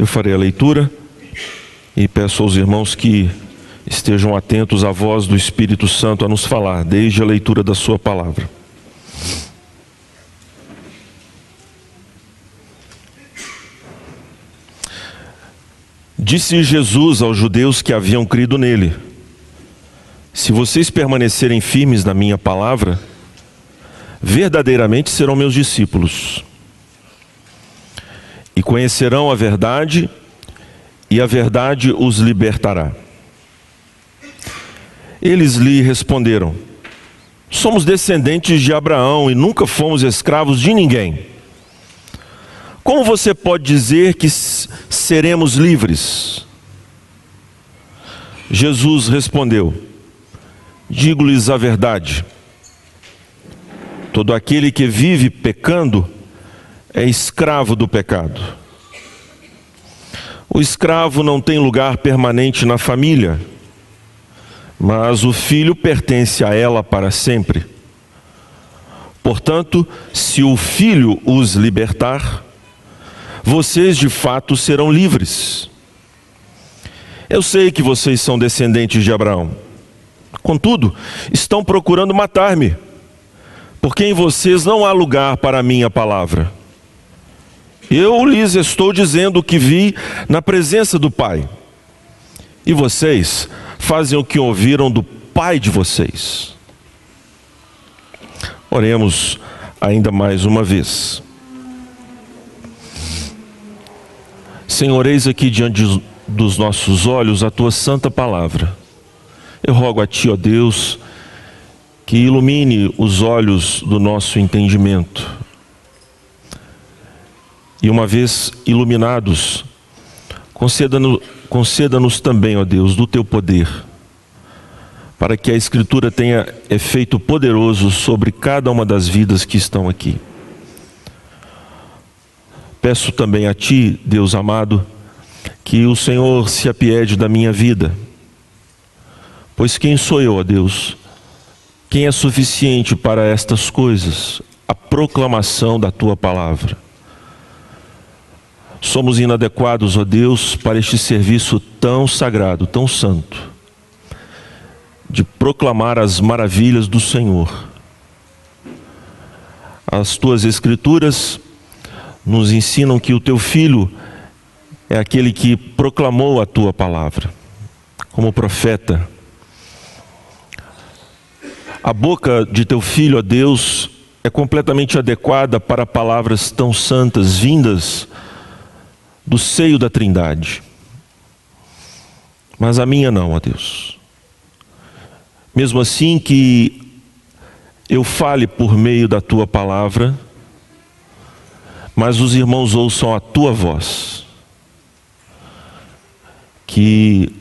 Eu farei a leitura e peço aos irmãos que estejam atentos à voz do Espírito Santo a nos falar, desde a leitura da Sua palavra. Disse Jesus aos judeus que haviam crido nele: Se vocês permanecerem firmes na minha palavra, verdadeiramente serão meus discípulos. E conhecerão a verdade, e a verdade os libertará. Eles lhe responderam: Somos descendentes de Abraão e nunca fomos escravos de ninguém. Como você pode dizer que seremos livres? Jesus respondeu: Digo-lhes a verdade. Todo aquele que vive pecando é escravo do pecado. O escravo não tem lugar permanente na família, mas o filho pertence a ela para sempre. Portanto, se o filho os libertar, vocês de fato serão livres. Eu sei que vocês são descendentes de Abraão. Contudo, estão procurando matar-me, porque em vocês não há lugar para a minha palavra. Eu lhes estou dizendo o que vi na presença do Pai. E vocês fazem o que ouviram do Pai de vocês. Oremos ainda mais uma vez. Senhor, eis aqui diante dos nossos olhos a tua santa palavra. Eu rogo a ti, ó Deus, que ilumine os olhos do nosso entendimento. E uma vez iluminados, conceda-nos conceda também, ó Deus, do teu poder, para que a Escritura tenha efeito poderoso sobre cada uma das vidas que estão aqui. Peço também a Ti, Deus amado, que o Senhor se apiede da minha vida. Pois quem sou eu, ó Deus? Quem é suficiente para estas coisas? A proclamação da Tua palavra. Somos inadequados, ó Deus, para este serviço tão sagrado, tão santo, de proclamar as maravilhas do Senhor. As tuas Escrituras nos ensinam que o teu filho é aquele que proclamou a tua palavra, como profeta. A boca de teu filho, ó Deus, é completamente adequada para palavras tão santas vindas do seio da Trindade. Mas a minha não, ó Deus. Mesmo assim que eu fale por meio da tua palavra, mas os irmãos ouçam a tua voz. Que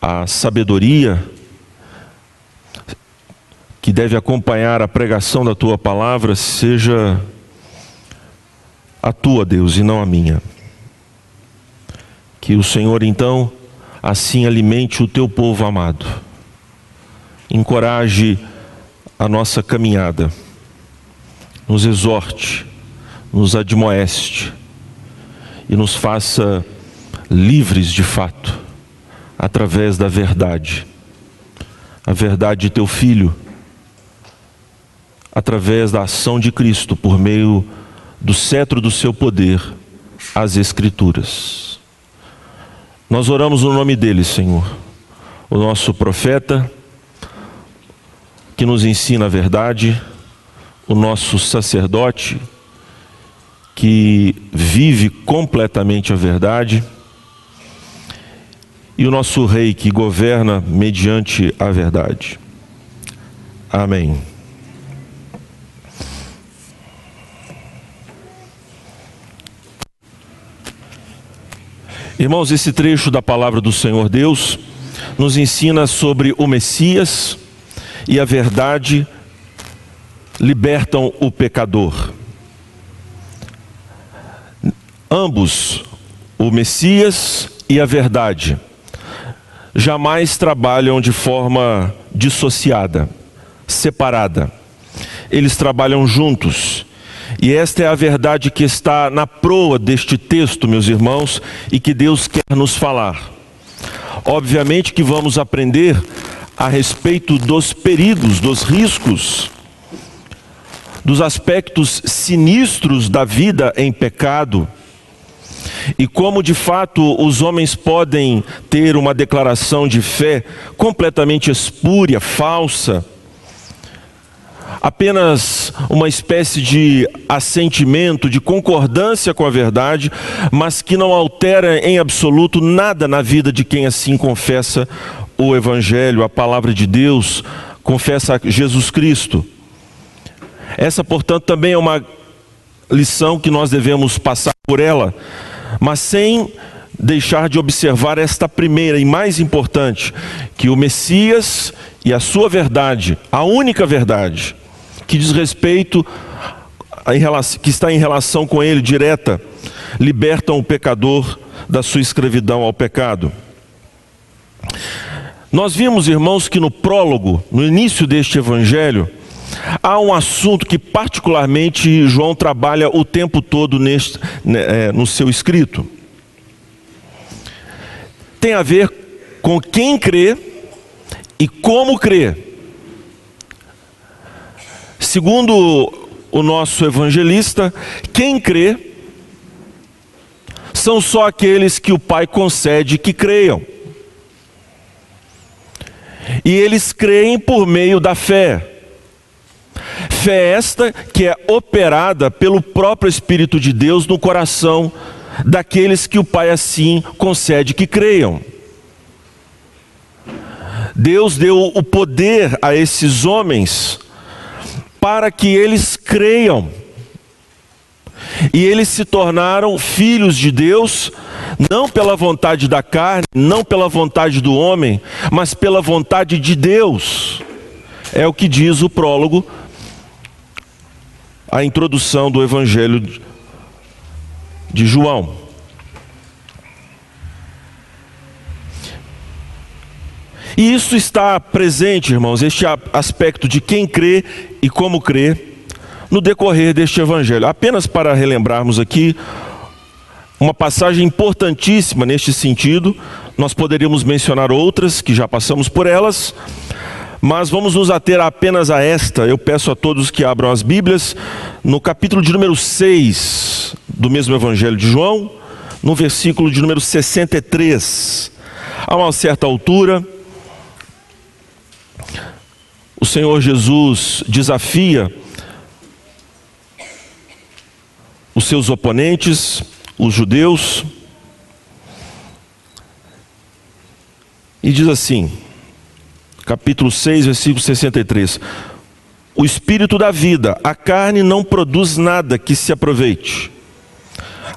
a sabedoria que deve acompanhar a pregação da tua palavra seja a tua, Deus, e não a minha. Que o Senhor, então, assim alimente o teu povo amado, encoraje a nossa caminhada, nos exorte, nos admoeste e nos faça livres de fato, através da verdade, a verdade de teu Filho, através da ação de Cristo, por meio do cetro do seu poder, as Escrituras. Nós oramos no nome dele, Senhor, o nosso profeta, que nos ensina a verdade, o nosso sacerdote, que vive completamente a verdade, e o nosso Rei que governa mediante a verdade. Amém. Irmãos, esse trecho da palavra do Senhor Deus nos ensina sobre o Messias e a verdade libertam o pecador. Ambos, o Messias e a verdade, jamais trabalham de forma dissociada, separada. Eles trabalham juntos E esta é a verdade que está na proa deste texto, meus irmãos, e que Deus quer nos falar. Obviamente que vamos aprender a respeito dos perigos, dos riscos, dos aspectos sinistros da vida em pecado e como de fato os homens podem ter uma declaração de fé completamente espúria, falsa, apenas uma espécie de assentimento, de concordância com a verdade, mas que não altera em absoluto nada na vida de quem assim confessa o Evangelho, a palavra de Deus, confessa Jesus Cristo. Essa, portanto, também é uma lição que nós devemos passar por ela, mas sem deixar de observar esta primeira e mais importante, que o Messias e a sua verdade, a única verdade, que diz respeito relação, que está em relação com ele direta, libertam o pecador da sua escravidão ao pecado. Nós vimos, irmãos, que no prólogo, no início deste evangelho, há um assunto que particularmente João trabalha o tempo todo neste, né, é, no seu escrito. Tem a ver com quem crê e como crê. Segundo o nosso evangelista, quem crê são só aqueles que o Pai concede que creiam. E eles creem por meio da fé. Fé esta que é operada pelo próprio Espírito de Deus no coração daqueles que o Pai assim concede que creiam. Deus deu o poder a esses homens para que eles creiam. E eles se tornaram filhos de Deus, não pela vontade da carne, não pela vontade do homem, mas pela vontade de Deus. É o que diz o prólogo a introdução do Evangelho de João. E isso está presente, irmãos, este aspecto de quem crê e como crê, no decorrer deste Evangelho. Apenas para relembrarmos aqui uma passagem importantíssima neste sentido, nós poderíamos mencionar outras que já passamos por elas, mas vamos nos ater apenas a esta. Eu peço a todos que abram as Bíblias no capítulo de número 6 do mesmo Evangelho de João, no versículo de número 63. A uma certa altura, o Senhor Jesus desafia os seus oponentes, os judeus, e diz assim: capítulo 6, versículo 63. O espírito da vida, a carne não produz nada que se aproveite.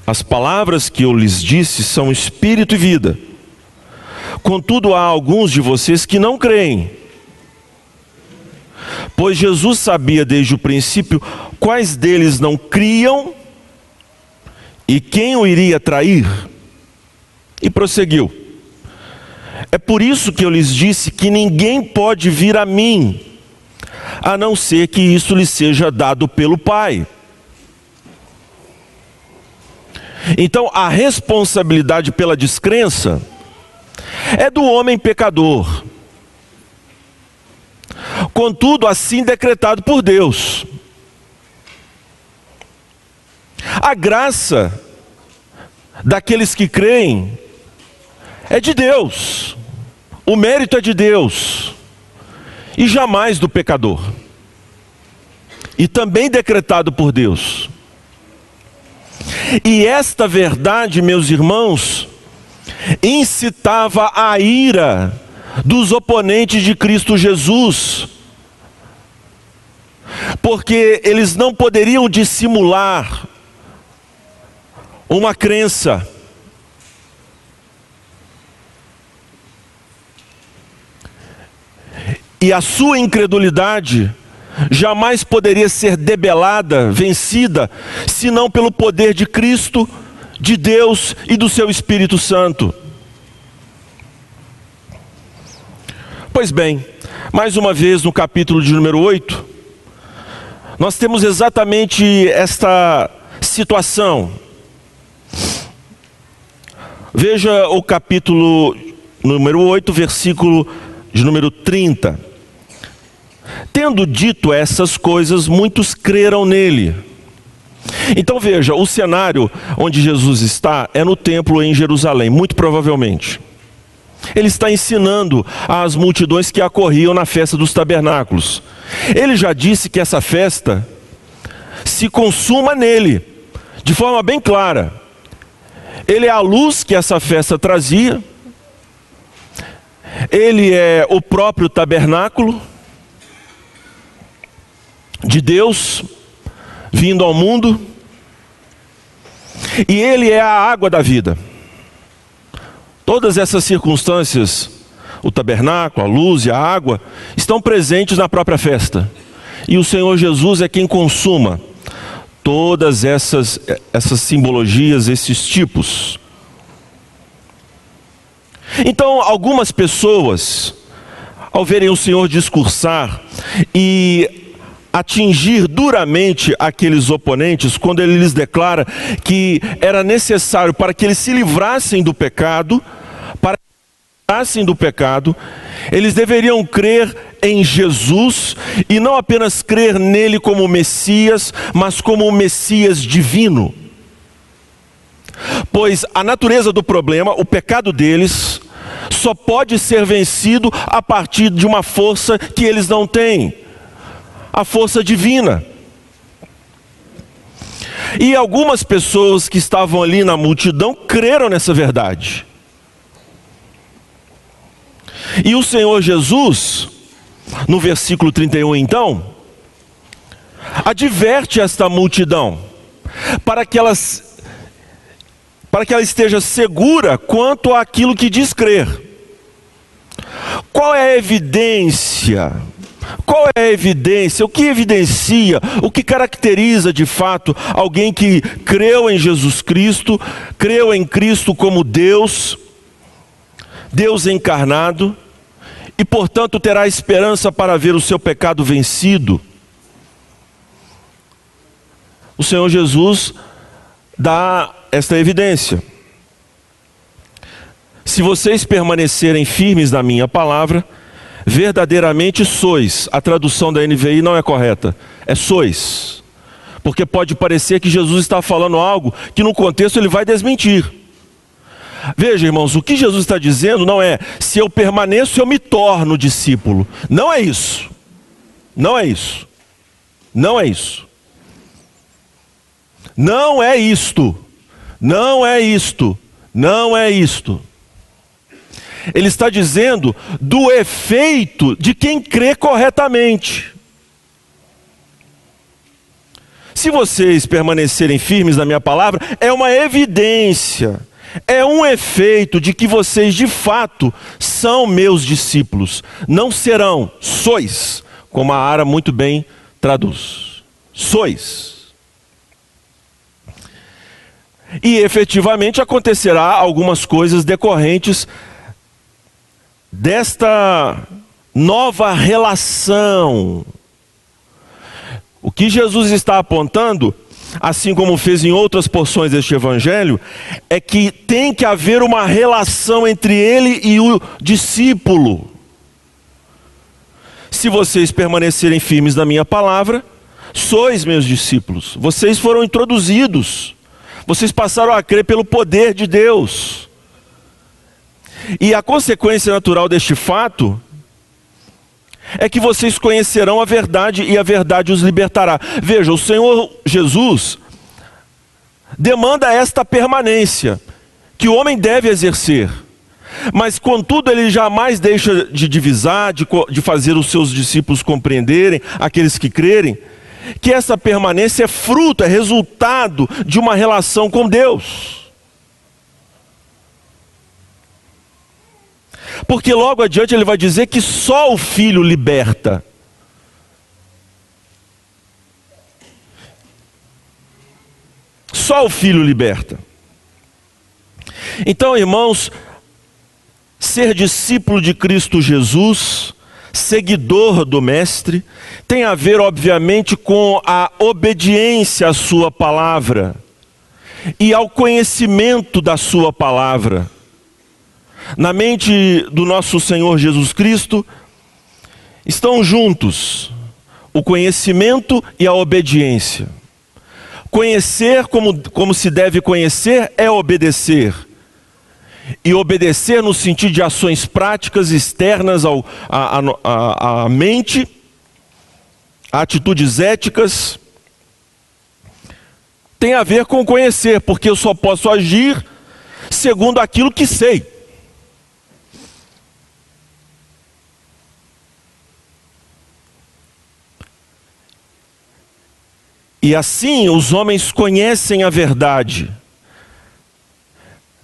As palavras que eu lhes disse são espírito e vida. Contudo, há alguns de vocês que não creem. Pois Jesus sabia desde o princípio quais deles não criam e quem o iria trair. E prosseguiu. É por isso que eu lhes disse que ninguém pode vir a mim, a não ser que isso lhe seja dado pelo Pai. Então, a responsabilidade pela descrença é do homem pecador. Contudo, assim decretado por Deus. A graça daqueles que creem é de Deus. O mérito é de Deus e jamais do pecador. E também decretado por Deus. E esta verdade, meus irmãos, incitava a ira dos oponentes de Cristo Jesus, porque eles não poderiam dissimular uma crença e a sua incredulidade jamais poderia ser debelada, vencida, senão pelo poder de Cristo, de Deus e do seu Espírito Santo. Pois bem, mais uma vez no capítulo de número 8, nós temos exatamente esta situação. Veja o capítulo número 8, versículo de número 30. Tendo dito essas coisas, muitos creram nele. Então veja, o cenário onde Jesus está é no templo em Jerusalém, muito provavelmente. Ele está ensinando às multidões que acorriam na festa dos tabernáculos. Ele já disse que essa festa se consuma nele, de forma bem clara. Ele é a luz que essa festa trazia, ele é o próprio tabernáculo de Deus vindo ao mundo, e ele é a água da vida. Todas essas circunstâncias, o tabernáculo, a luz e a água, estão presentes na própria festa. E o Senhor Jesus é quem consuma todas essas, essas simbologias, esses tipos. Então, algumas pessoas, ao verem o Senhor discursar e atingir duramente aqueles oponentes, quando ele lhes declara que era necessário para que eles se livrassem do pecado, para que se livrassem do pecado, eles deveriam crer em Jesus e não apenas crer nele como Messias, mas como o Messias divino. Pois a natureza do problema, o pecado deles, só pode ser vencido a partir de uma força que eles não têm a força divina. E algumas pessoas que estavam ali na multidão creram nessa verdade. E o Senhor Jesus, no versículo 31, então, adverte esta multidão para que elas para que ela esteja segura quanto àquilo que diz crer. Qual é a evidência? Qual é a evidência? O que evidencia? O que caracteriza de fato alguém que creu em Jesus Cristo, creu em Cristo como Deus, Deus encarnado, e portanto terá esperança para ver o seu pecado vencido? O Senhor Jesus dá esta evidência. Se vocês permanecerem firmes na minha palavra, verdadeiramente sois. A tradução da NVI não é correta, é sois. Porque pode parecer que Jesus está falando algo que no contexto ele vai desmentir. Veja, irmãos, o que Jesus está dizendo não é se eu permaneço, eu me torno discípulo. Não é isso. Não é isso. Não é isso. Não é isto. Não é isto. Não é isto. Ele está dizendo do efeito de quem crê corretamente. Se vocês permanecerem firmes na minha palavra, é uma evidência, é um efeito de que vocês de fato são meus discípulos. Não serão, sois, como a Ara muito bem traduz. Sois. E efetivamente acontecerá algumas coisas decorrentes desta nova relação. O que Jesus está apontando, assim como fez em outras porções deste evangelho, é que tem que haver uma relação entre ele e o discípulo. Se vocês permanecerem firmes na minha palavra, sois meus discípulos. Vocês foram introduzidos. Vocês passaram a crer pelo poder de Deus. E a consequência natural deste fato é que vocês conhecerão a verdade e a verdade os libertará. Veja, o Senhor Jesus demanda esta permanência que o homem deve exercer. Mas, contudo, ele jamais deixa de divisar, de, de fazer os seus discípulos compreenderem, aqueles que crerem, que essa permanência é fruto, é resultado de uma relação com Deus. Porque logo adiante ele vai dizer que só o filho liberta. Só o filho liberta. Então, irmãos, ser discípulo de Cristo Jesus, seguidor do Mestre, tem a ver, obviamente, com a obediência à Sua palavra e ao conhecimento da Sua palavra. Na mente do nosso Senhor Jesus Cristo, estão juntos o conhecimento e a obediência. Conhecer como, como se deve conhecer é obedecer. E obedecer no sentido de ações práticas externas à, à, à mente, atitudes éticas, tem a ver com conhecer, porque eu só posso agir segundo aquilo que sei. E assim os homens conhecem a verdade.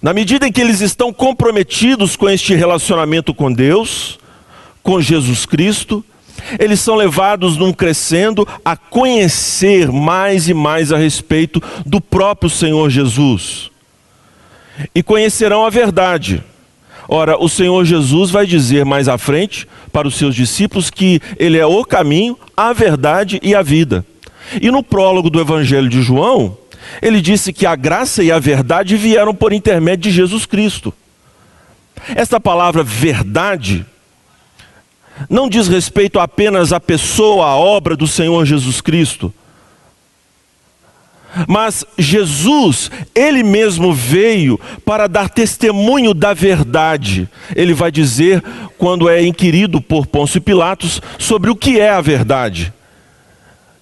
Na medida em que eles estão comprometidos com este relacionamento com Deus, com Jesus Cristo, eles são levados num crescendo a conhecer mais e mais a respeito do próprio Senhor Jesus. E conhecerão a verdade. Ora, o Senhor Jesus vai dizer mais à frente para os seus discípulos que Ele é o caminho, a verdade e a vida. E no prólogo do Evangelho de João, ele disse que a graça e a verdade vieram por intermédio de Jesus Cristo. Esta palavra verdade não diz respeito apenas à pessoa, à obra do Senhor Jesus Cristo. Mas Jesus, Ele mesmo veio para dar testemunho da verdade. Ele vai dizer, quando é inquirido por Pôncio Pilatos, sobre o que é a verdade.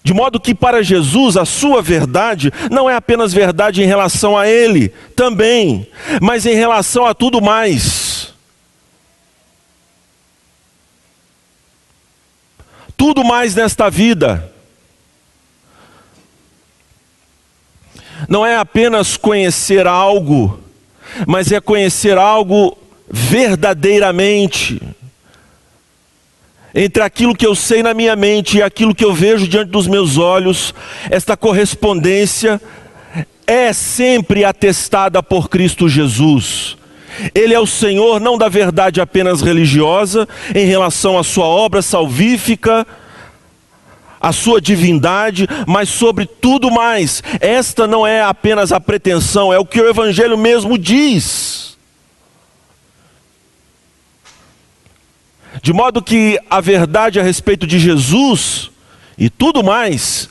De modo que para Jesus a sua verdade não é apenas verdade em relação a Ele, também, mas em relação a tudo mais. Tudo mais nesta vida. Não é apenas conhecer algo, mas é conhecer algo verdadeiramente entre aquilo que eu sei na minha mente e aquilo que eu vejo diante dos meus olhos, esta correspondência é sempre atestada por Cristo Jesus. Ele é o Senhor não da verdade apenas religiosa, em relação à sua obra salvífica, a sua divindade, mas sobre tudo mais. Esta não é apenas a pretensão, é o que o Evangelho mesmo diz. De modo que a verdade a respeito de Jesus e tudo mais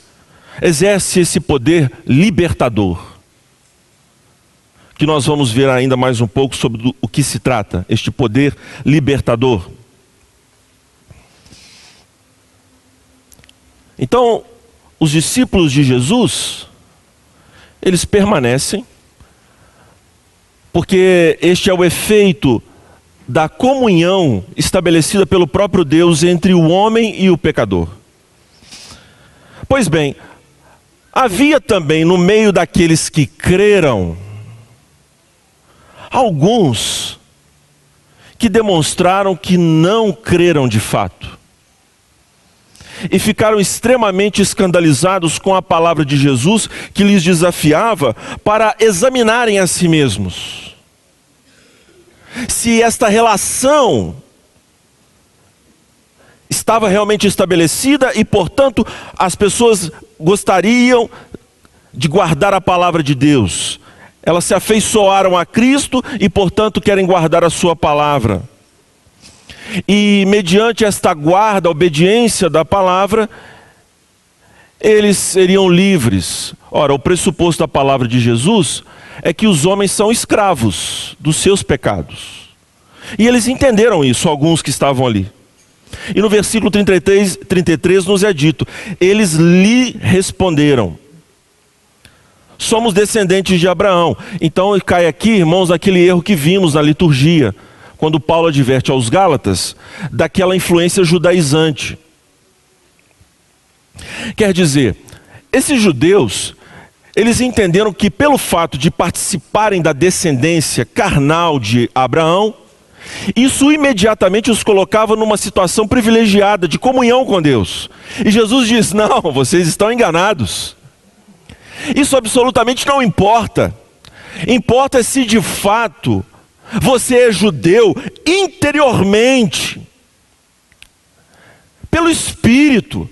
exerce esse poder libertador. Que nós vamos ver ainda mais um pouco sobre o que se trata, este poder libertador. Então, os discípulos de Jesus, eles permanecem, porque este é o efeito da comunhão estabelecida pelo próprio Deus entre o homem e o pecador. Pois bem, havia também no meio daqueles que creram, alguns que demonstraram que não creram de fato. E ficaram extremamente escandalizados com a palavra de Jesus que lhes desafiava para examinarem a si mesmos se esta relação estava realmente estabelecida e, portanto, as pessoas gostariam de guardar a palavra de Deus. Elas se afeiçoaram a Cristo e, portanto, querem guardar a sua palavra. E, mediante esta guarda, obediência da palavra, eles seriam livres. Ora, o pressuposto da palavra de Jesus é que os homens são escravos dos seus pecados. E eles entenderam isso, alguns que estavam ali. E no versículo 33, 33 nos é dito: eles lhe responderam. Somos descendentes de Abraão. Então cai aqui, irmãos, aquele erro que vimos na liturgia, quando Paulo adverte aos Gálatas daquela influência judaizante. Quer dizer, esses judeus eles entenderam que, pelo fato de participarem da descendência carnal de Abraão, isso imediatamente os colocava numa situação privilegiada de comunhão com Deus. E Jesus diz: Não, vocês estão enganados. Isso absolutamente não importa. Importa se de fato você é judeu interiormente. pelo Espírito,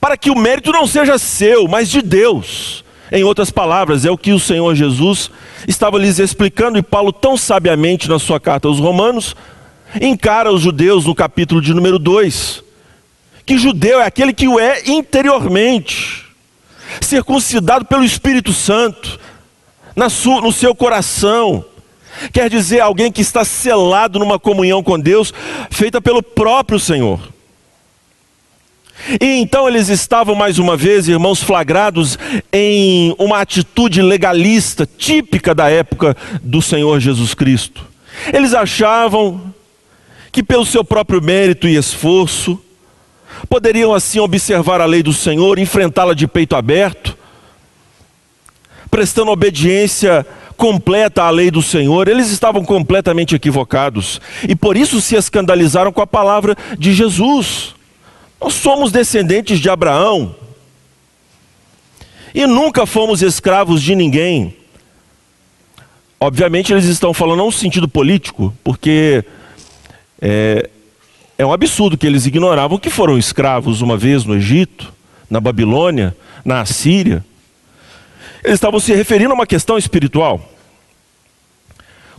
para que o mérito não seja seu, mas de Deus. Em outras palavras, é o que o Senhor Jesus estava lhes explicando, e Paulo, tão sabiamente na sua carta aos Romanos, encara os judeus no capítulo de número 2. Que judeu é aquele que o é interiormente, circuncidado pelo Espírito Santo, sua, no seu coração. Quer dizer, alguém que está selado numa comunhão com Deus, feita pelo próprio Senhor. E então eles estavam mais uma vez, irmãos, flagrados em uma atitude legalista típica da época do Senhor Jesus Cristo. Eles achavam que, pelo seu próprio mérito e esforço, poderiam assim observar a lei do Senhor, enfrentá-la de peito aberto, prestando obediência completa à lei do Senhor, eles estavam completamente equivocados e por isso se escandalizaram com a palavra de Jesus. Nós somos descendentes de Abraão e nunca fomos escravos de ninguém. Obviamente, eles estão falando no sentido político, porque é, é um absurdo que eles ignoravam que foram escravos uma vez no Egito, na Babilônia, na Assíria. Eles estavam se referindo a uma questão espiritual.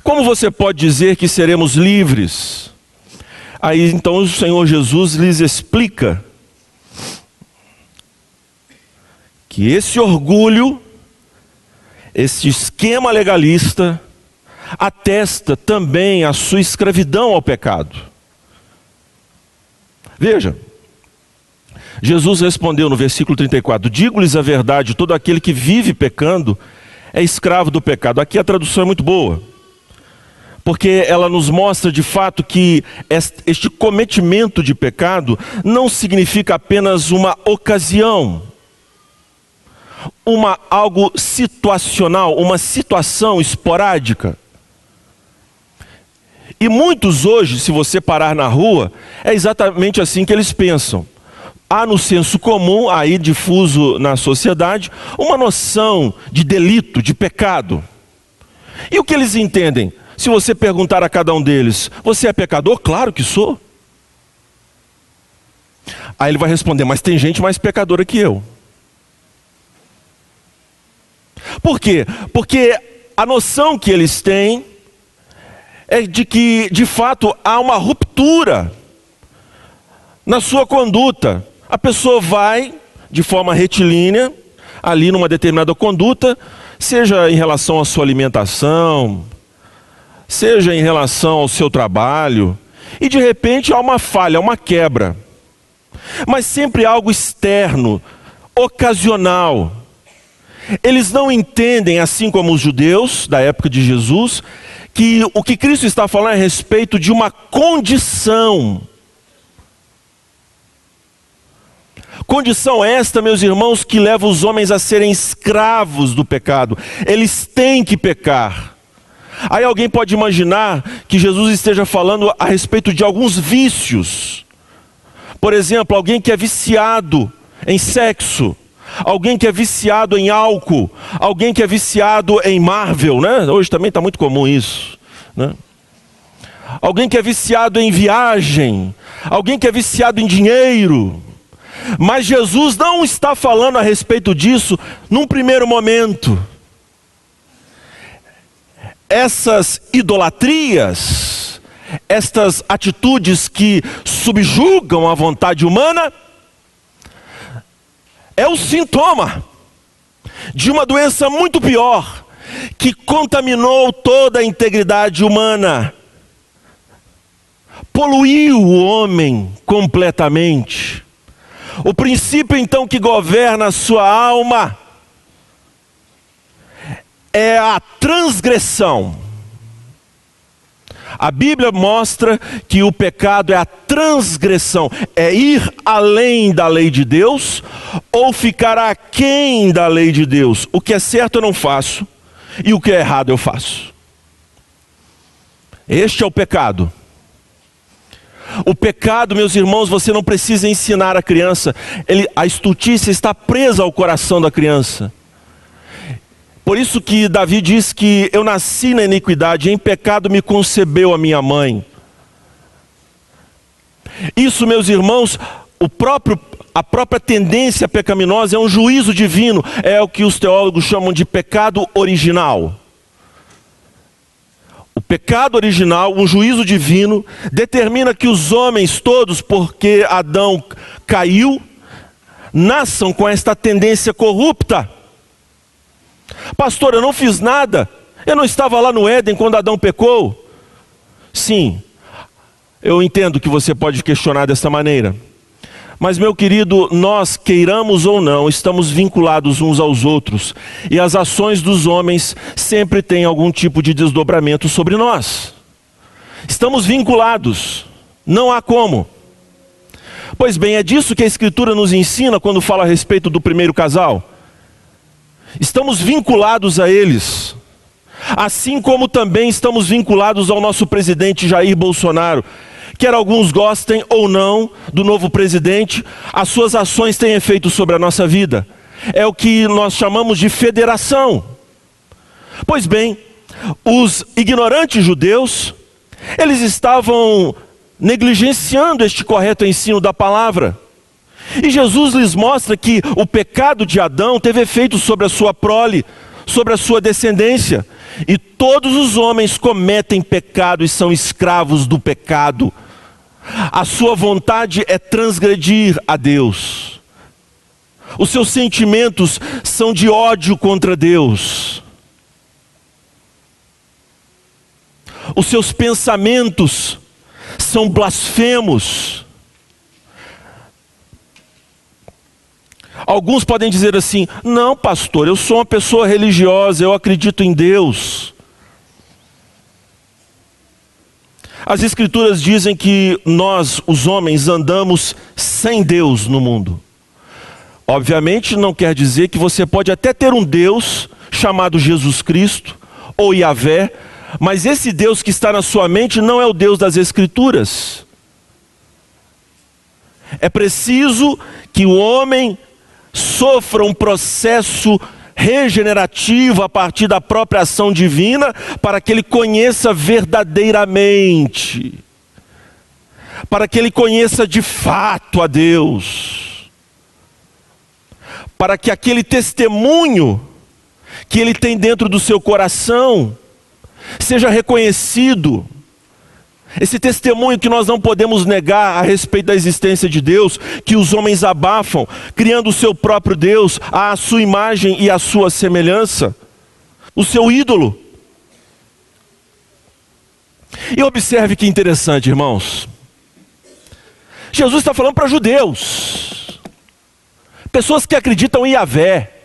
Como você pode dizer que seremos livres? Aí então o Senhor Jesus lhes explica que esse orgulho, esse esquema legalista, atesta também a sua escravidão ao pecado. Veja, Jesus respondeu no versículo 34: Digo-lhes a verdade, todo aquele que vive pecando é escravo do pecado. Aqui a tradução é muito boa, porque ela nos mostra de fato que este cometimento de pecado não significa apenas uma ocasião, uma algo situacional, uma situação esporádica. E muitos hoje, se você parar na rua, é exatamente assim que eles pensam há no senso comum, aí difuso na sociedade, uma noção de delito, de pecado. E o que eles entendem? Se você perguntar a cada um deles, você é pecador? Claro que sou. Aí ele vai responder, mas tem gente mais pecadora que eu. Por quê? Porque a noção que eles têm é de que, de fato, há uma ruptura na sua conduta a pessoa vai de forma retilínea, ali numa determinada conduta, seja em relação à sua alimentação, seja em relação ao seu trabalho, e de repente há uma falha, uma quebra. Mas sempre algo externo, ocasional. Eles não entendem, assim como os judeus da época de Jesus, que o que Cristo está falando é a respeito de uma condição Condição esta, meus irmãos, que leva os homens a serem escravos do pecado. Eles têm que pecar. Aí alguém pode imaginar que Jesus esteja falando a respeito de alguns vícios. Por exemplo, alguém que é viciado em sexo, alguém que é viciado em álcool, alguém que é viciado em Marvel, né? Hoje também está muito comum isso, né? Alguém que é viciado em viagem, alguém que é viciado em dinheiro, mas Jesus não está falando a respeito disso num primeiro momento. Essas idolatrias, estas atitudes que subjugam a vontade humana, é o sintoma de uma doença muito pior, que contaminou toda a integridade humana, poluiu o homem completamente. O princípio então que governa a sua alma é a transgressão. A Bíblia mostra que o pecado é a transgressão, é ir além da lei de Deus ou ficar aquém da lei de Deus. O que é certo eu não faço e o que é errado eu faço. Este é o pecado. O pecado, meus irmãos, você não precisa ensinar a criança. Ele, a estultícia está presa ao coração da criança. Por isso que Davi diz que eu nasci na iniquidade, em pecado me concebeu a minha mãe. Isso, meus irmãos, o próprio, a própria tendência pecaminosa é um juízo divino, é o que os teólogos chamam de pecado original. O pecado original, um juízo divino, determina que os homens todos, porque Adão caiu, nasçam com esta tendência corrupta. Pastor, eu não fiz nada. Eu não estava lá no Éden quando Adão pecou. Sim, eu entendo que você pode questionar dessa maneira. Mas, meu querido, nós, queiramos ou não, estamos vinculados uns aos outros. E as ações dos homens sempre têm algum tipo de desdobramento sobre nós. Estamos vinculados. Não há como. Pois bem, é disso que a Escritura nos ensina quando fala a respeito do primeiro casal. Estamos vinculados a eles. Assim como também estamos vinculados ao nosso presidente Jair Bolsonaro quer alguns gostem ou não do novo presidente, as suas ações têm efeito sobre a nossa vida. É o que nós chamamos de federação. Pois bem, os ignorantes judeus, eles estavam negligenciando este correto ensino da palavra. E Jesus lhes mostra que o pecado de Adão teve efeito sobre a sua prole, sobre a sua descendência. E todos os homens cometem pecado e são escravos do pecado. A sua vontade é transgredir a Deus. Os seus sentimentos são de ódio contra Deus. Os seus pensamentos são blasfemos. Alguns podem dizer assim: não, pastor, eu sou uma pessoa religiosa, eu acredito em Deus. As Escrituras dizem que nós, os homens, andamos sem Deus no mundo. Obviamente, não quer dizer que você pode até ter um Deus chamado Jesus Cristo ou Yahvé, mas esse Deus que está na sua mente não é o Deus das Escrituras. É preciso que o homem sofra um processo regenerativo a partir da própria ação divina, para que ele conheça verdadeiramente, para que ele conheça de fato a Deus, para que aquele testemunho que ele tem dentro do seu coração seja reconhecido esse testemunho que nós não podemos negar a respeito da existência de Deus, que os homens abafam, criando o seu próprio Deus, à sua imagem e à sua semelhança, o seu ídolo. E observe que interessante, irmãos. Jesus está falando para judeus, pessoas que acreditam em Yahvé.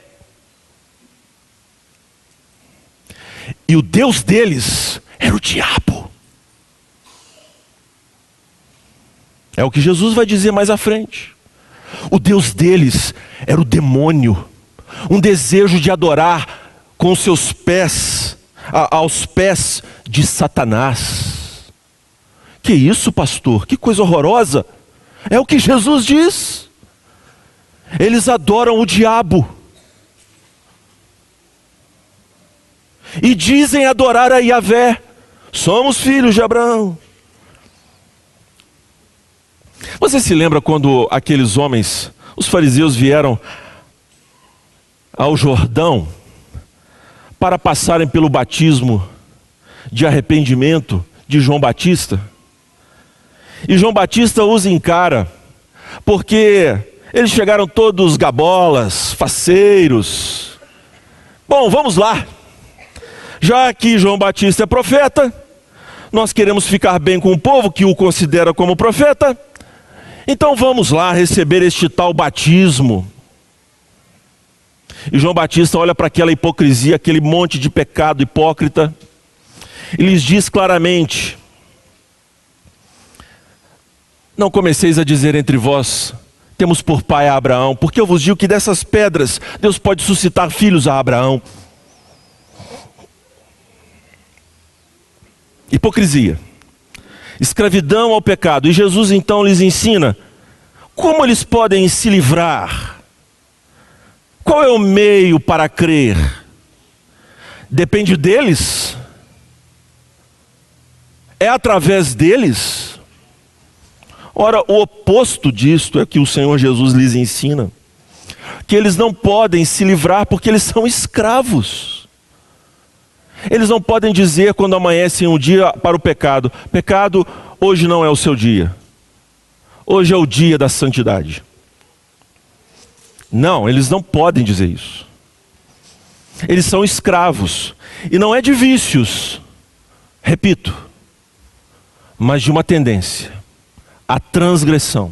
E o Deus deles era o diabo. É o que Jesus vai dizer mais à frente. O Deus deles era o demônio, um desejo de adorar com seus pés, a, aos pés de Satanás. Que isso, pastor? Que coisa horrorosa! É o que Jesus diz. Eles adoram o diabo. E dizem adorar a Yahvé. Somos filhos de Abraão. Você se lembra quando aqueles homens, os fariseus, vieram ao Jordão para passarem pelo batismo de arrependimento de João Batista? E João Batista os encara, porque eles chegaram todos gabolas, faceiros. Bom, vamos lá. Já que João Batista é profeta, nós queremos ficar bem com o povo que o considera como profeta, então vamos lá receber este tal batismo. E João Batista olha para aquela hipocrisia, aquele monte de pecado hipócrita, e lhes diz claramente: Não comeceis a dizer entre vós, temos por pai a Abraão, porque eu vos digo que dessas pedras Deus pode suscitar filhos a Abraão. Hipocrisia escravidão ao pecado. E Jesus então lhes ensina como eles podem se livrar. Qual é o meio para crer? Depende deles? É através deles? Ora, o oposto disto é que o Senhor Jesus lhes ensina: que eles não podem se livrar porque eles são escravos. Eles não podem dizer quando amanhecem um dia para o pecado: pecado, hoje não é o seu dia. Hoje é o dia da santidade. Não, eles não podem dizer isso. Eles são escravos. E não é de vícios, repito, mas de uma tendência a transgressão.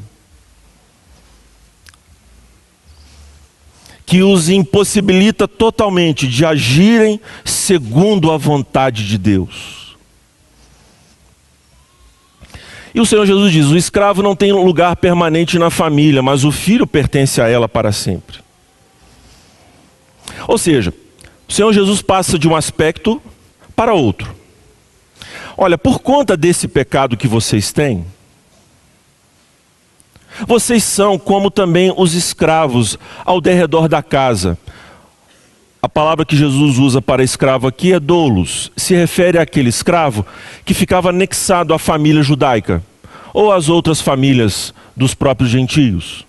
Que os impossibilita totalmente de agirem segundo a vontade de Deus. E o Senhor Jesus diz: o escravo não tem lugar permanente na família, mas o filho pertence a ela para sempre. Ou seja, o Senhor Jesus passa de um aspecto para outro. Olha, por conta desse pecado que vocês têm, vocês são como também os escravos ao derredor da casa. A palavra que Jesus usa para escravo aqui é doulos. Se refere àquele escravo que ficava anexado à família judaica ou às outras famílias dos próprios gentios.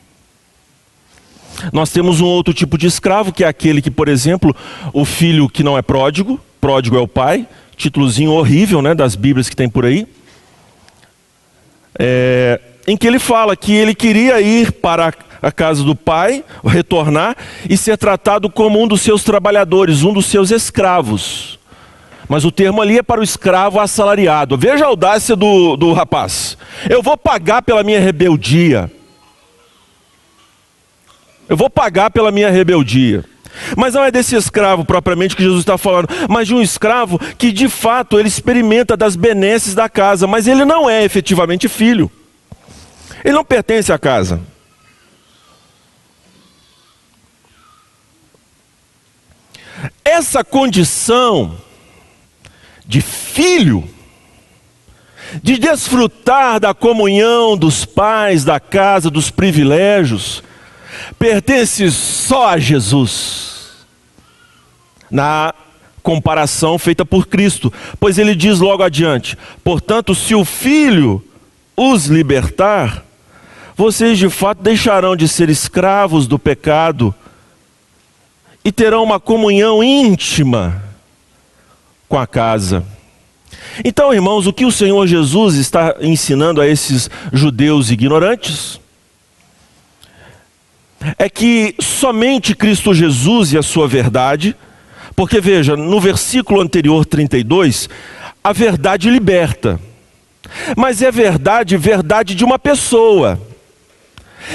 Nós temos um outro tipo de escravo, que é aquele que, por exemplo, o filho que não é pródigo, pródigo é o pai, títulozinho horrível né, das Bíblias que tem por aí. É, em que ele fala que ele queria ir para a casa do pai, retornar e ser tratado como um dos seus trabalhadores, um dos seus escravos. Mas o termo ali é para o escravo assalariado. Veja a audácia do, do rapaz. Eu vou pagar pela minha rebeldia. Eu vou pagar pela minha rebeldia. Mas não é desse escravo propriamente que Jesus está falando, mas de um escravo que de fato ele experimenta das benesses da casa, mas ele não é efetivamente filho. Ele não pertence à casa. Essa condição de filho, de desfrutar da comunhão dos pais, da casa, dos privilégios, pertence só a Jesus. Na comparação feita por Cristo, pois ele diz logo adiante: portanto, se o filho os libertar, vocês de fato deixarão de ser escravos do pecado e terão uma comunhão íntima com a casa. Então, irmãos, o que o Senhor Jesus está ensinando a esses judeus ignorantes é que somente Cristo Jesus e a sua verdade, porque veja, no versículo anterior 32, a verdade liberta. Mas é verdade, verdade de uma pessoa.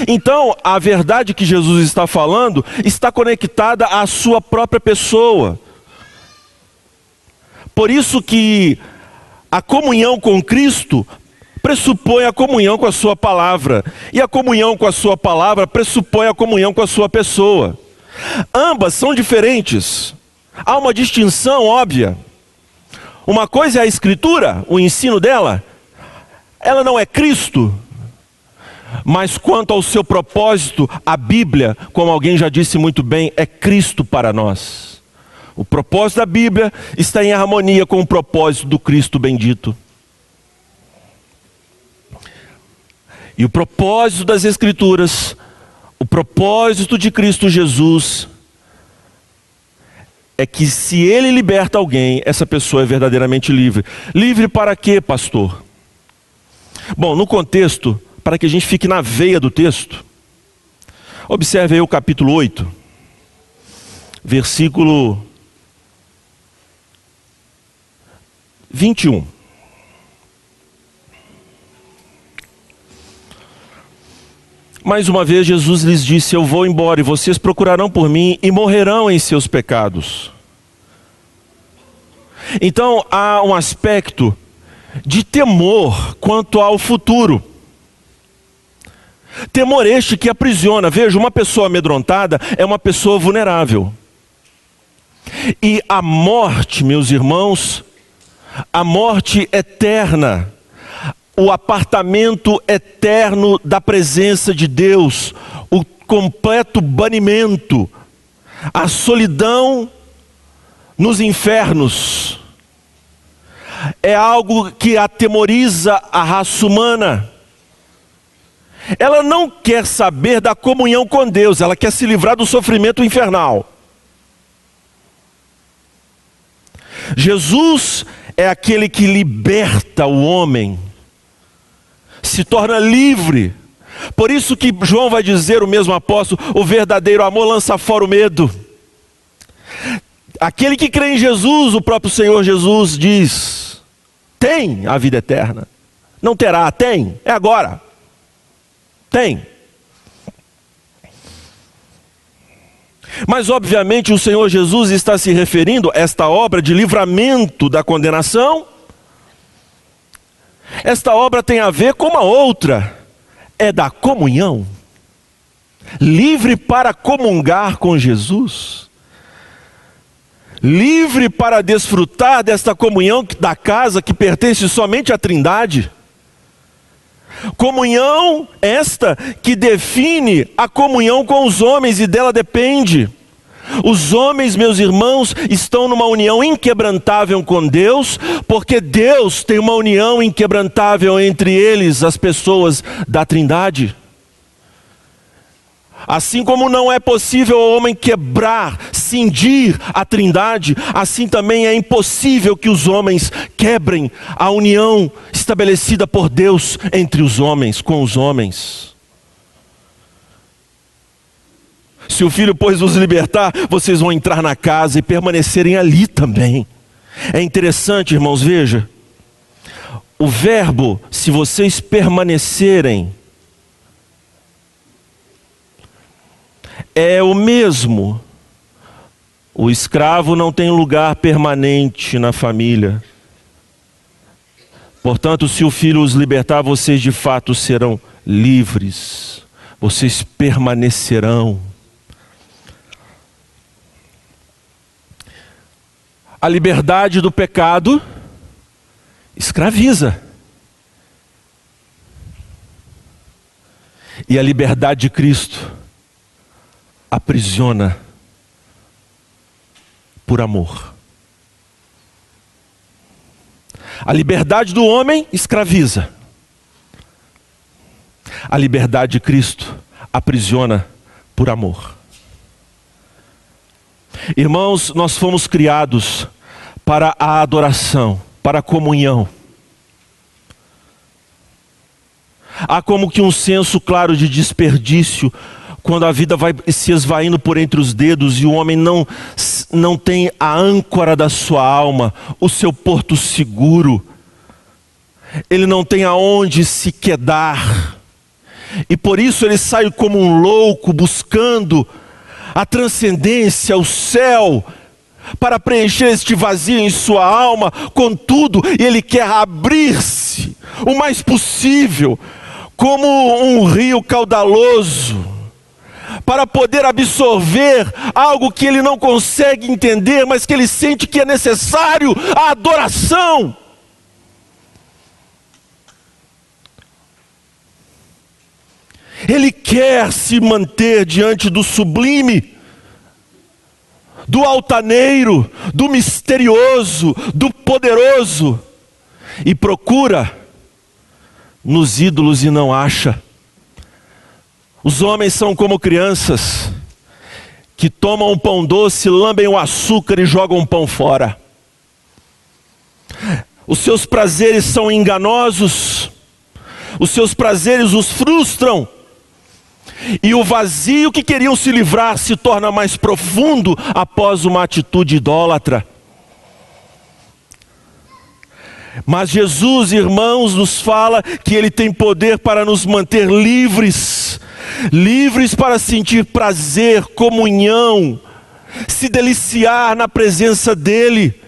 Então, a verdade que Jesus está falando está conectada à sua própria pessoa. Por isso que a comunhão com Cristo pressupõe a comunhão com a sua palavra, e a comunhão com a sua palavra pressupõe a comunhão com a sua pessoa. Ambas são diferentes. Há uma distinção óbvia. Uma coisa é a escritura, o ensino dela. Ela não é Cristo, mas quanto ao seu propósito, a Bíblia, como alguém já disse muito bem, é Cristo para nós. O propósito da Bíblia está em harmonia com o propósito do Cristo bendito. E o propósito das Escrituras, o propósito de Cristo Jesus, é que se ele liberta alguém, essa pessoa é verdadeiramente livre. Livre para quê, pastor? Bom, no contexto, para que a gente fique na veia do texto. Observe aí o capítulo 8, versículo 21. Mais uma vez, Jesus lhes disse: Eu vou embora e vocês procurarão por mim e morrerão em seus pecados. Então há um aspecto de temor quanto ao futuro. Temor este que aprisiona. Veja, uma pessoa amedrontada é uma pessoa vulnerável. E a morte, meus irmãos, a morte eterna, o apartamento eterno da presença de Deus, o completo banimento, a solidão nos infernos, é algo que atemoriza a raça humana. ela não quer saber da comunhão com Deus, ela quer se livrar do sofrimento infernal. Jesus é aquele que liberta o homem, se torna livre. Por isso que João vai dizer, o mesmo apóstolo, o verdadeiro amor lança fora o medo. Aquele que crê em Jesus, o próprio Senhor Jesus diz: tem a vida eterna. Não terá, tem, é agora. Tem. Mas, obviamente, o Senhor Jesus está se referindo a esta obra de livramento da condenação. Esta obra tem a ver com uma outra, é da comunhão. Livre para comungar com Jesus, livre para desfrutar desta comunhão da casa que pertence somente à Trindade. Comunhão esta que define a comunhão com os homens e dela depende. Os homens, meus irmãos, estão numa união inquebrantável com Deus, porque Deus tem uma união inquebrantável entre eles, as pessoas da Trindade. Assim como não é possível o homem quebrar, cindir a trindade, assim também é impossível que os homens quebrem a união estabelecida por Deus entre os homens, com os homens. Se o filho, pois, os libertar, vocês vão entrar na casa e permanecerem ali também. É interessante, irmãos, veja. O verbo, se vocês permanecerem, é o mesmo. O escravo não tem lugar permanente na família. Portanto, se o filho os libertar, vocês de fato serão livres, vocês permanecerão. A liberdade do pecado escraviza. E a liberdade de Cristo aprisiona por amor. A liberdade do homem escraviza. A liberdade de Cristo aprisiona por amor. Irmãos, nós fomos criados para a adoração, para a comunhão. Há como que um senso claro de desperdício quando a vida vai se esvaindo por entre os dedos e o homem não, não tem a âncora da sua alma, o seu porto seguro, ele não tem aonde se quedar, e por isso ele sai como um louco buscando a transcendência, o céu, para preencher este vazio em sua alma, contudo, ele quer abrir-se o mais possível, como um rio caudaloso para poder absorver algo que ele não consegue entender, mas que ele sente que é necessário a adoração. Ele quer se manter diante do sublime, do altaneiro, do misterioso, do poderoso, e procura nos ídolos e não acha. Os homens são como crianças que tomam um pão doce, lambem o açúcar e jogam o pão fora. Os seus prazeres são enganosos, os seus prazeres os frustram, e o vazio que queriam se livrar se torna mais profundo após uma atitude idólatra. Mas Jesus, irmãos, nos fala que Ele tem poder para nos manter livres livres para sentir prazer, comunhão, se deliciar na presença dEle.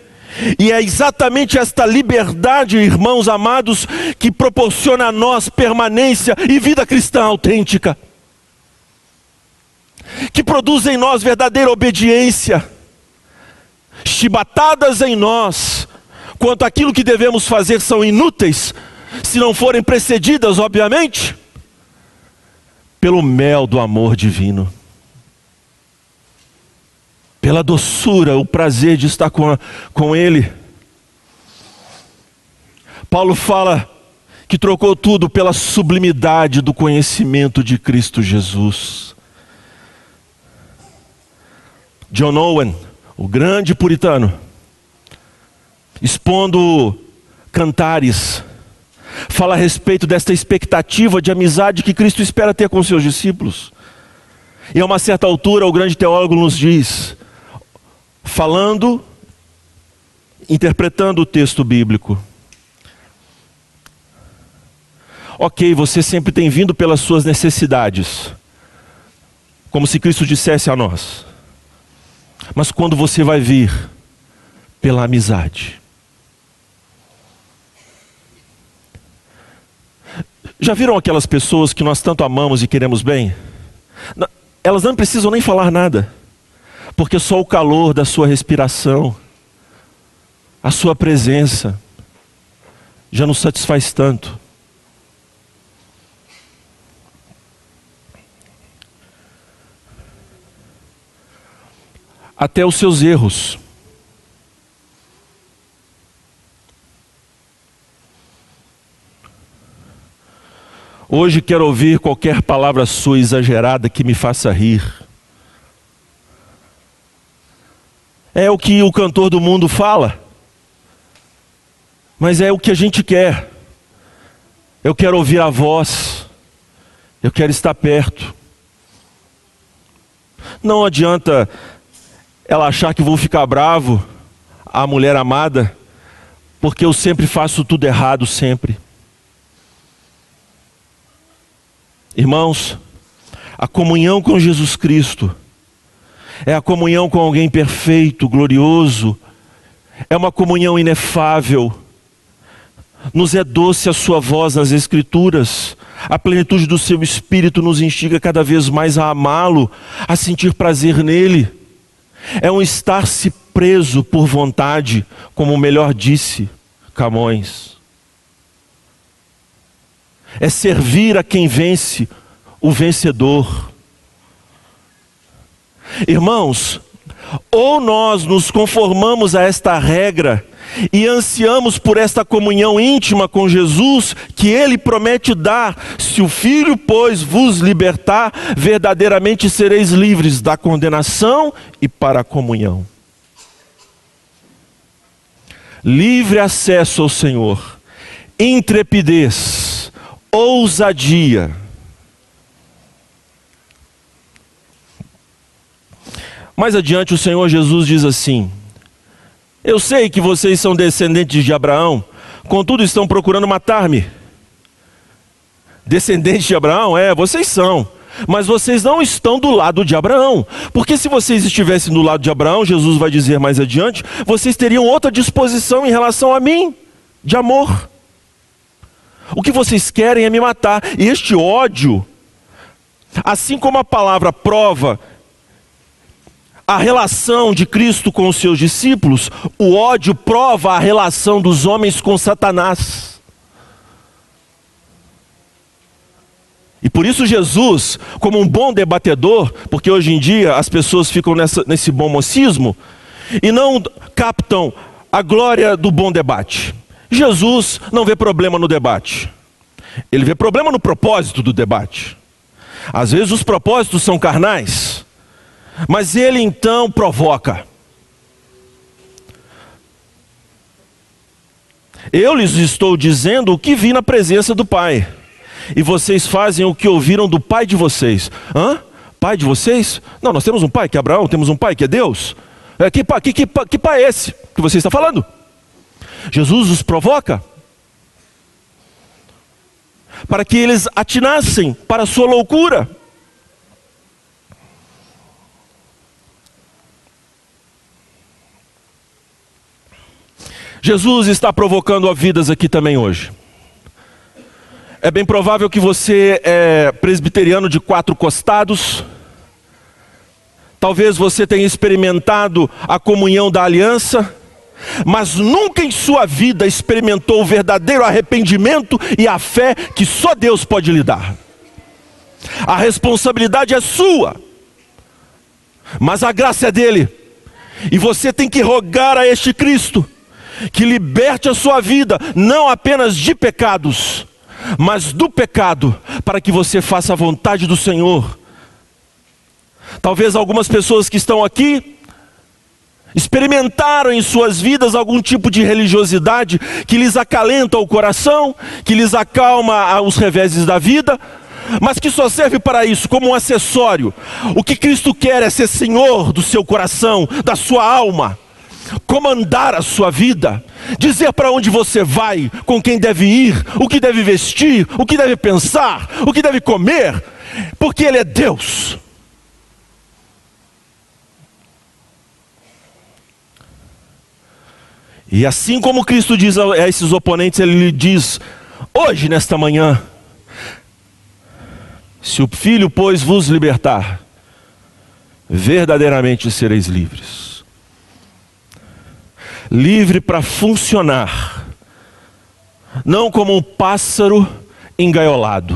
E é exatamente esta liberdade, irmãos amados, que proporciona a nós permanência e vida cristã autêntica, que produz em nós verdadeira obediência, chibatadas em nós, quanto aquilo que devemos fazer são inúteis, se não forem precedidas, obviamente, pelo mel do amor divino, pela doçura, o prazer de estar com, a, com Ele. Paulo fala que trocou tudo pela sublimidade do conhecimento de Cristo Jesus. John Owen, o grande puritano, expondo cantares, fala a respeito desta expectativa de amizade que Cristo espera ter com seus discípulos. E a uma certa altura, o grande teólogo nos diz, falando, interpretando o texto bíblico. Ok, você sempre tem vindo pelas suas necessidades, como se Cristo dissesse a nós. Mas quando você vai vir pela amizade. Já viram aquelas pessoas que nós tanto amamos e queremos bem? Elas não precisam nem falar nada, porque só o calor da sua respiração, a sua presença, já nos satisfaz tanto. Até os seus erros. Hoje quero ouvir qualquer palavra sua exagerada que me faça rir. É o que o cantor do mundo fala, mas é o que a gente quer. Eu quero ouvir a voz, eu quero estar perto. Não adianta ela achar que vou ficar bravo, a mulher amada, porque eu sempre faço tudo errado, sempre. Irmãos, a comunhão com Jesus Cristo é a comunhão com alguém perfeito, glorioso, é uma comunhão inefável. Nos é doce a sua voz nas Escrituras, a plenitude do seu espírito nos instiga cada vez mais a amá-lo, a sentir prazer nele. É um estar-se preso por vontade, como melhor disse Camões é servir a quem vence, o vencedor. Irmãos, ou nós nos conformamos a esta regra e ansiamos por esta comunhão íntima com Jesus que ele promete dar, se o Filho, pois, vos libertar, verdadeiramente sereis livres da condenação e para a comunhão. Livre acesso ao Senhor, intrepidez, ousadia. Mais adiante, o Senhor Jesus diz assim: Eu sei que vocês são descendentes de Abraão, contudo estão procurando matar-me. Descendentes de Abraão? É, vocês são. Mas vocês não estão do lado de Abraão. Porque se vocês estivessem do lado de Abraão, Jesus vai dizer mais adiante, vocês teriam outra disposição em relação a mim, de amor. O que vocês querem é me matar. E este ódio, assim como a palavra prova a relação de Cristo com os seus discípulos, o ódio prova a relação dos homens com Satanás. E por isso Jesus, como um bom debatedor, porque hoje em dia as pessoas ficam nessa, nesse bom mocismo e não captam a glória do bom debate. Jesus não vê problema no debate. Ele vê problema no propósito do debate. Às vezes os propósitos são carnais, mas ele então provoca. Eu lhes estou dizendo o que vi na presença do Pai, e vocês fazem o que ouviram do Pai de vocês. Hã? Pai de vocês? Não, nós temos um Pai que é Abraão, temos um Pai que é Deus. É, que, que, que, que pai é esse que você está falando? Jesus os provoca para que eles atinassem para a sua loucura. Jesus está provocando a vidas aqui também hoje. É bem provável que você é presbiteriano de quatro costados. Talvez você tenha experimentado a comunhão da aliança mas nunca em sua vida experimentou o verdadeiro arrependimento e a fé que só Deus pode lhe dar. A responsabilidade é sua, mas a graça é dele, e você tem que rogar a este Cristo que liberte a sua vida, não apenas de pecados, mas do pecado, para que você faça a vontade do Senhor. Talvez algumas pessoas que estão aqui experimentaram em suas vidas algum tipo de religiosidade que lhes acalenta o coração, que lhes acalma os reveses da vida, mas que só serve para isso, como um acessório. O que Cristo quer é ser Senhor do seu coração, da sua alma, comandar a sua vida, dizer para onde você vai, com quem deve ir, o que deve vestir, o que deve pensar, o que deve comer, porque Ele é Deus. E assim como Cristo diz a esses oponentes, ele lhe diz: hoje, nesta manhã, se o Filho, pois, vos libertar, verdadeiramente sereis livres. Livre para funcionar, não como um pássaro engaiolado,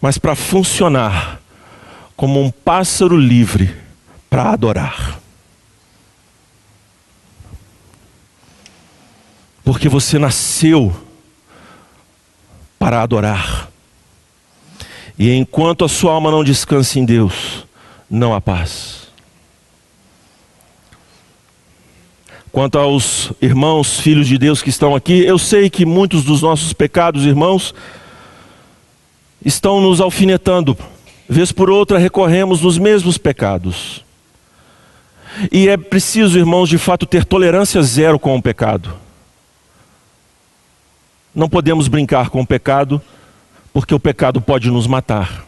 mas para funcionar como um pássaro livre para adorar. Porque você nasceu para adorar. E enquanto a sua alma não descansa em Deus, não há paz. Quanto aos irmãos, filhos de Deus que estão aqui, eu sei que muitos dos nossos pecados, irmãos, estão nos alfinetando. Vez por outra recorremos nos mesmos pecados. E é preciso, irmãos, de fato ter tolerância zero com o pecado. Não podemos brincar com o pecado, porque o pecado pode nos matar.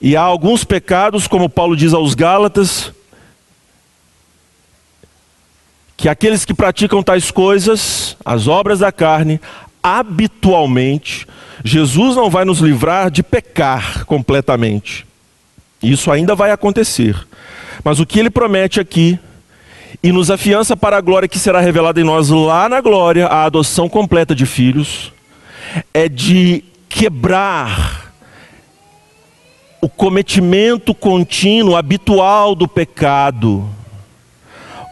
E há alguns pecados, como Paulo diz aos Gálatas, que aqueles que praticam tais coisas, as obras da carne, habitualmente, Jesus não vai nos livrar de pecar completamente. Isso ainda vai acontecer. Mas o que ele promete aqui e nos afiança para a glória que será revelada em nós lá na glória, a adoção completa de filhos, é de quebrar o cometimento contínuo, habitual do pecado.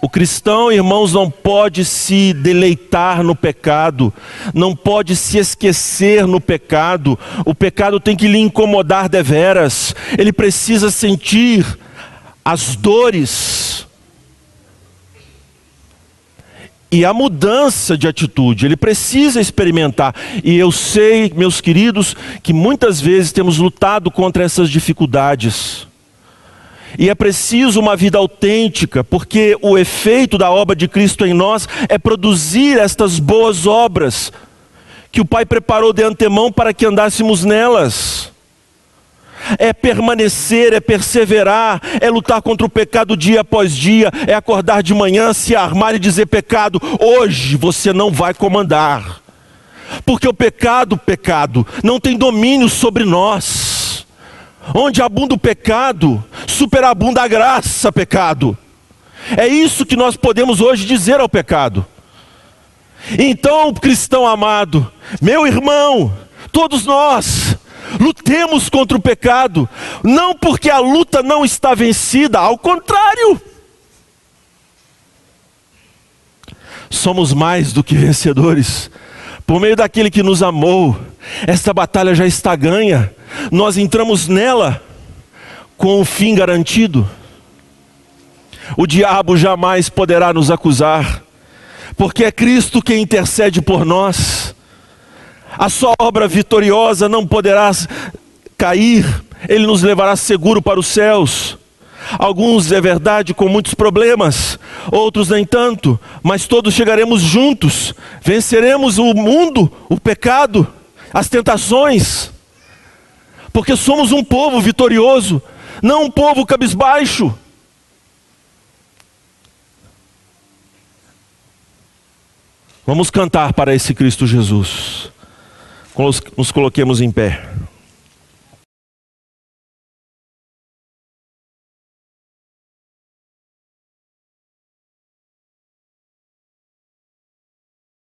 O cristão, irmãos, não pode se deleitar no pecado, não pode se esquecer no pecado, o pecado tem que lhe incomodar deveras, ele precisa sentir as dores, e a mudança de atitude, ele precisa experimentar. E eu sei, meus queridos, que muitas vezes temos lutado contra essas dificuldades. E é preciso uma vida autêntica, porque o efeito da obra de Cristo em nós é produzir estas boas obras que o Pai preparou de antemão para que andássemos nelas é permanecer, é perseverar, é lutar contra o pecado dia após dia, é acordar de manhã, se armar e dizer: pecado, hoje você não vai comandar, porque o pecado, pecado, não tem domínio sobre nós. Onde abunda o pecado, superabunda a graça, pecado. É isso que nós podemos hoje dizer ao pecado. Então, cristão amado, meu irmão, todos nós, Lutemos contra o pecado, não porque a luta não está vencida, ao contrário. Somos mais do que vencedores, por meio daquele que nos amou. Esta batalha já está ganha, nós entramos nela com o fim garantido. O diabo jamais poderá nos acusar, porque é Cristo quem intercede por nós a sua obra vitoriosa não poderá cair, ele nos levará seguro para os céus. Alguns, é verdade, com muitos problemas, outros nem tanto, mas todos chegaremos juntos, venceremos o mundo, o pecado, as tentações, porque somos um povo vitorioso, não um povo cabisbaixo. Vamos cantar para esse Cristo Jesus nos coloquemos em pé.